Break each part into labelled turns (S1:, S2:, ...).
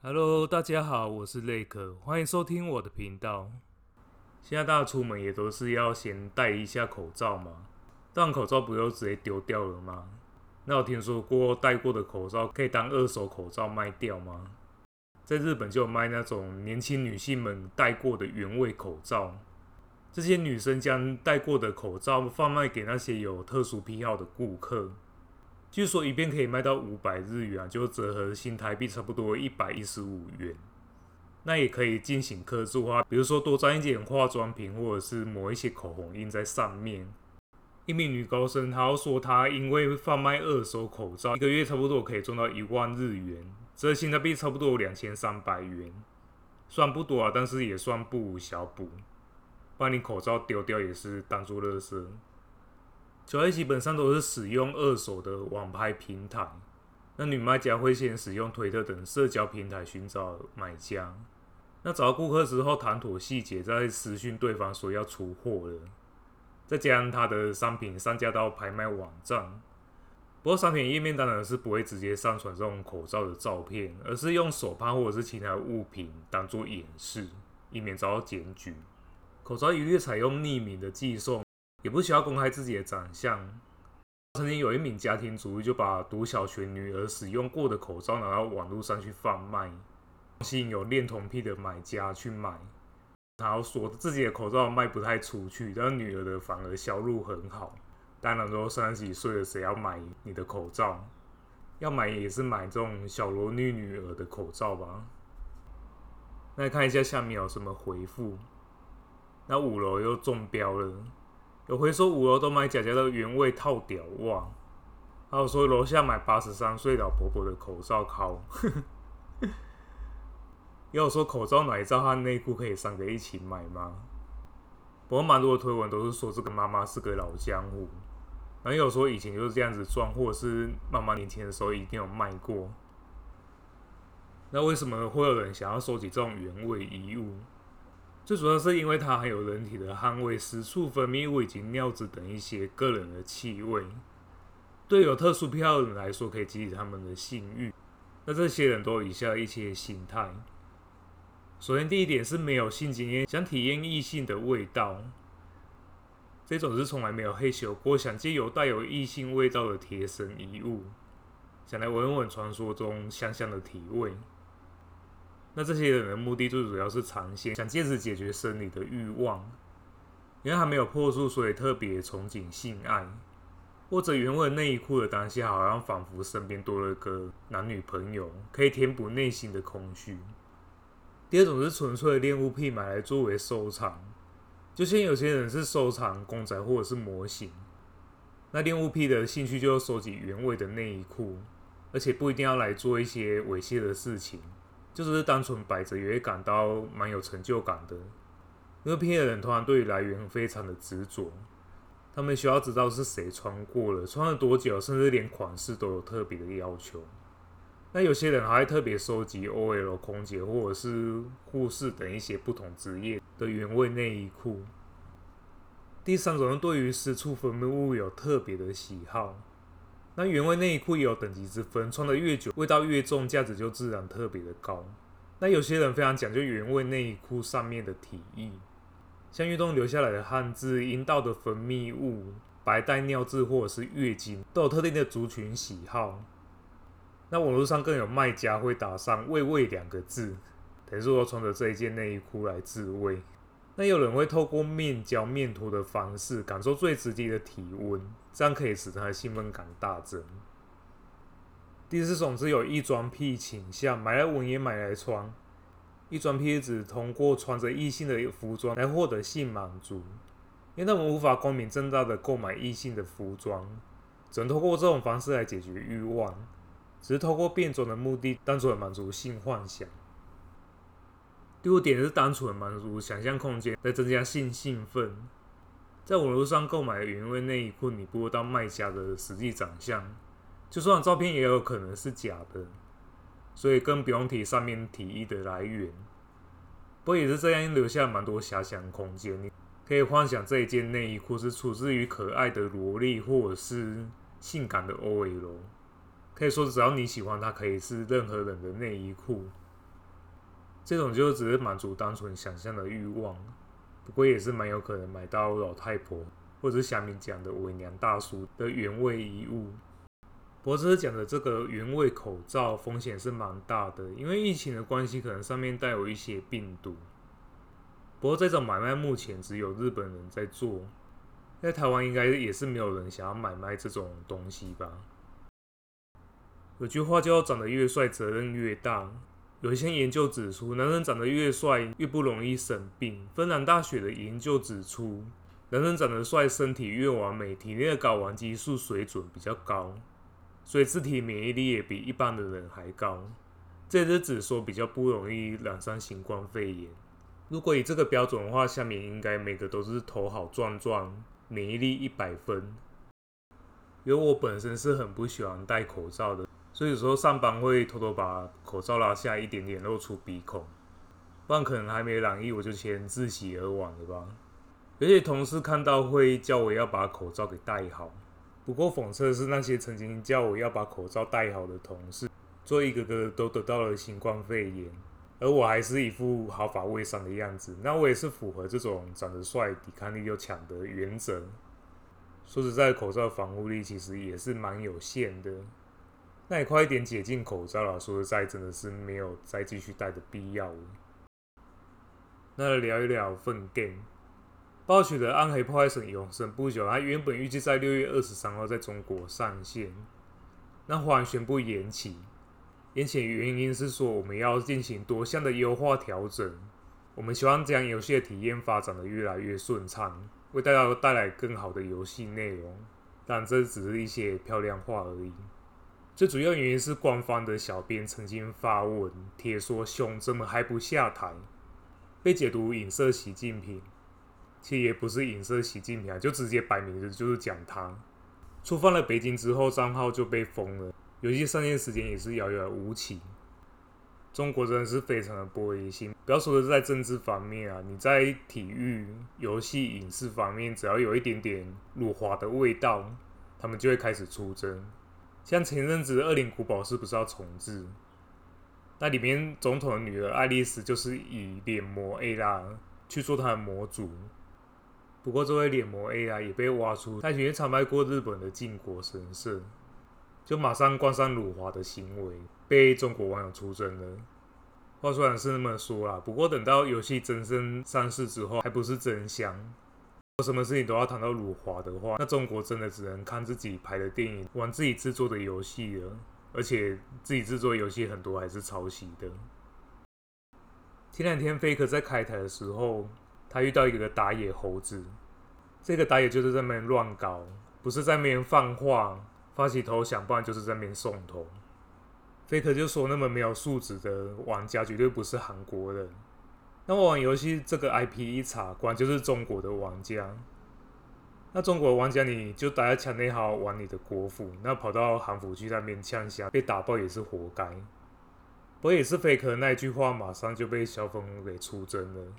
S1: Hello，大家好，我是雷克，欢迎收听我的频道。现在大家出门也都是要先戴一下口罩嘛，戴完口罩不就直接丢掉了吗？那我听说过戴过的口罩可以当二手口罩卖掉吗？在日本就有卖那种年轻女性们戴过的原味口罩，这些女生将戴过的口罩贩卖给那些有特殊癖好的顾客。据说一片可以卖到五百日元啊，就折合新台币差不多一百一十五元。那也可以进行客制化，比如说多沾一点化妆品，或者是抹一些口红印在上面。一名女高生她说，她因为贩卖二手口罩，一个月差不多可以赚到一万日元，折新台币差不多两千三百元。算不多啊，但是也算不小补。把你口罩丢掉也是当做垃圾。交易基本上都是使用二手的网拍平台，那女卖家会先使用推特等社交平台寻找买家，那找到顾客之后谈妥细节，再私讯对方说要出货了，再将他的商品上架到拍卖网站。不过商品页面当然是不会直接上传这种口罩的照片，而是用手帕或者是其他物品当做掩饰，以免遭到检举。口罩一律采用匿名的寄送。也不需要公开自己的长相。曾经有一名家庭主妇就把读小学女儿使用过的口罩拿到网络上去贩卖，吸引有恋童癖的买家去买。然后说自己的口罩卖不太出去，但女儿的反而销路很好。当然都三十几岁了，谁要买你的口罩？要买也是买这种小萝莉女儿的口罩吧。那看一下下面有什么回复。那五楼又中标了。有回说五楼都买假假的原味套屌袜，还有说楼下买八十三岁老婆婆的口罩靠，也有说口罩奶罩和内裤可以三个一起买吗？不过蛮多的推文都是说这个妈妈是个老江湖，然后有说以前就是这样子装，或者是妈妈年轻的时候一定有卖过。那为什么会有人想要收集这种原味衣物？最主要是因为它含有人体的汗味、私处分泌物以及尿渍等一些个人的气味，对有特殊癖好的人来说，可以激起他们的性欲。那这些人都有以下一些心态：首先，第一点是没有性经验，想体验异性的味道，这种是从来没有嘿咻过，想借由带有异性味道的贴身衣物，想来闻闻传说中香香的体味。那这些人的目的最主要是尝鲜，想借此解决生理的欲望，因为还没有破处，所以特别憧憬性爱。或者原味内衣裤的当下，好像仿佛身边多了个男女朋友，可以填补内心的空虚。第二种是纯粹的恋物癖，买来作为收藏，就像有些人是收藏公仔或者是模型。那恋物癖的兴趣就是收集原味的内衣裤，而且不一定要来做一些猥亵的事情。就是单纯摆着也会感到蛮有成就感的。因为骗的人通常对于来源非常的执着，他们需要知道是谁穿过了，穿了多久，甚至连款式都有特别的要求。那有些人还会特别收集 OL 空姐或者是护士等一些不同职业的原味内衣裤。第三种人对于私处分泌物有特别的喜好。那原味内衣裤也有等级之分，穿得越久，味道越重，价值就自然特别的高。那有些人非常讲究原味内衣裤上面的体液，像运动留下来的汗渍、阴道的分泌物、白带尿渍或者是月经，都有特定的族群喜好。那网络上更有卖家会打上“慰慰”两个字，等于说穿着这一件内衣裤来自慰。那有人会透过面交、面脱的方式，感受最直接的体温，这样可以使他的兴奋感大增。第四种是有异装癖倾向，买来闻也买来穿。异装癖指通过穿着异性的服装来获得性满足，因为他们无法光明正大的购买异性的服装，只能透过这种方式来解决欲望，只是透过变装的目的，单纯满足性幻想。第五点是单纯满足想象空间，来增加性兴奋。在网络上购买的原味内衣裤，你不知道卖家的实际长相，就算照片也有可能是假的，所以更不用提上面提议的来源。不过也是这样，留下蛮多遐想空间。你可以幻想这一件内衣裤是出自于可爱的萝莉，或者是性感的 OL。可以说，只要你喜欢它，可以是任何人的内衣裤。这种就只是满足单纯想象的欲望，不过也是蛮有可能买到老太婆或者是下面讲的伪娘大叔的原味衣物。不过这次讲的这个原味口罩风险是蛮大的，因为疫情的关系，可能上面带有一些病毒。不过这种买卖目前只有日本人在做，在台湾应该也是没有人想要买卖这种东西吧。有句话叫“长得越帅，责任越大”。有一些研究指出，男人长得越帅，越不容易生病。芬兰大学的研究指出，男人长得帅，身体越完美，体内的睾丸激素水准比较高，所以自体免疫力也比一般的人还高。这是指说比较不容易染上新冠肺炎。如果以这个标准的话，下面应该每个都是头好壮壮，免疫力一百分。因为我本身是很不喜欢戴口罩的。所以有时候上班会偷偷把口罩拉下一点点，露出鼻孔，不然可能还没染疫，我就先窒息而亡了吧。有些同事看到会叫我要把口罩给戴好，不过讽刺的是，那些曾经叫我要把口罩戴好的同事，做一个个都得到了新冠肺炎，而我还是一副毫发未伤的样子。那我也是符合这种长得帅、抵抗力又强的原则。说实在，口罩防护力其实也是蛮有限的。那也快一点解禁口罩了，说实在，真的是没有再继续戴的必要了。那聊一聊《粪 game》。暴雪的《暗黑破坏神：永生不久》，它原本预计在六月二十三号在中国上线，那忽然宣布延期。延期的原因是说，我们要进行多项的优化调整，我们希望将游戏的体验发展的越来越顺畅，为大家带来更好的游戏内容。但这只是一些漂亮话而已。最主要原因是官方的小编曾经发文贴说，熊怎么还不下台？被解读影射习近平，其实也不是影射习近平啊，就直接摆明的就是讲他。触犯了北京之后，账号就被封了，游戏上线时间也是遥遥无期。中国真的是非常的玻璃心，不要说的是在政治方面啊，你在体育、游戏、影视方面，只要有一点点辱华的味道，他们就会开始出征。像前阵子《二零古堡》是不是要重置？那里面总统的女儿爱丽丝就是以脸魔 A 拉去做她的模组。不过这位脸魔 A 拉也被挖出，她曾经参拜过日本的靖国神社，就马上冠上辱华的行为，被中国网友出征了。话虽然是那么说啦，不过等到游戏真正上市之后，还不是真香。什么事情都要谈到辱华的话，那中国真的只能看自己拍的电影，玩自己制作的游戏了。而且自己制作游戏很多还是抄袭的。前两天 Faker 在开台的时候，他遇到一个打野猴子，这个打野就是在那边乱搞，不是在那边放话发起投降，不然就是在那边送头。Faker 就说，那么没有素质的玩家绝对不是韩国人。那我玩游戏这个 IP 一查，果然就是中国的玩家。那中国的玩家，你就待在墙内好好玩你的国服，那跑到韩服去那边呛虾，被打爆也是活该。不过也是 Faker 那一句话，马上就被小粉给出征了。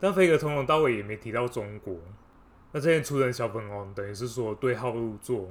S1: 但 Faker 从头到尾也没提到中国。那这些出征小粉红，等于是说对号入座，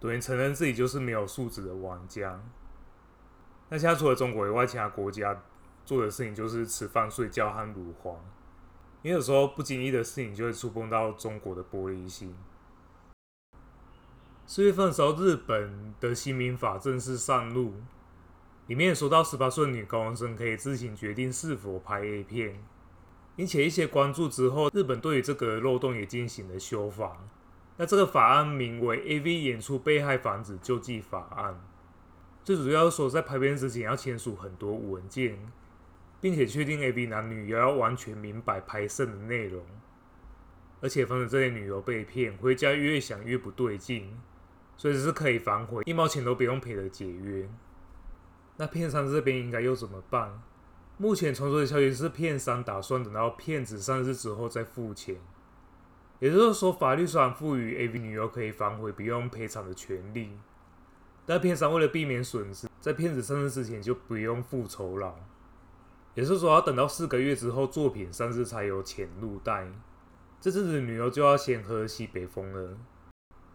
S1: 等于承认自己就是没有素质的玩家。那现在除了中国以外，其他国家。做的事情就是吃饭、睡觉和辱华，因为有时候不经意的事情就会触碰到中国的玻璃心。四月份的时候，日本的新民法正式上路，里面说到十八岁女高中生可以自行决定是否拍 A 片，引起一些关注之后，日本对于这个漏洞也进行了修法。那这个法案名为《AV 演出被害防止救济法案》，最主要说在拍片之前要签署很多文件。并且确定 AV 男女也要完全明白拍摄的内容，而且防止这些女友被骗，回家越想越不对劲，所以这是可以反悔，一毛钱都不用赔的解约。那片商这边应该又怎么办？目前传出的消息是，片商打算等到片子上市之后再付钱，也就是说，法律虽然赋予 AV 女优可以反悔不用赔偿的权利，但片商为了避免损失，在片子上市之前就不用付酬劳。也是说，要等到四个月之后，作品上市才有钱入袋。这阵子女优就要先喝西北风了，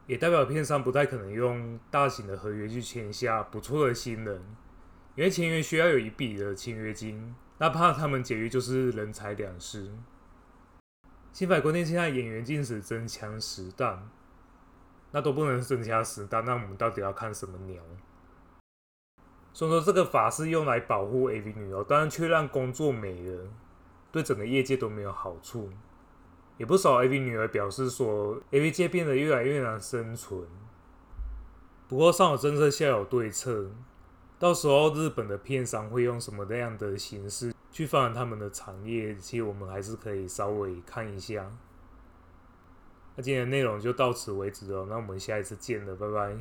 S1: 也代表片商不太可能用大型的合约去签下不错的新人，因为签约需要有一笔的签约金，那怕他们解约就是人财两失。新法规定现在演员禁止真枪实弹，那都不能真枪实弹，那我们到底要看什么鸟？所以说这个法是用来保护 AV 女优，当然却让工作没了，对整个业界都没有好处。也不少 AV 女优表示说，AV 界变得越来越难生存。不过上有政策，下有对策，到时候日本的片商会用什么那样的形式去发展他们的产业？其实我们还是可以稍微看一下。那今天的内容就到此为止哦，那我们下一次见了，拜拜。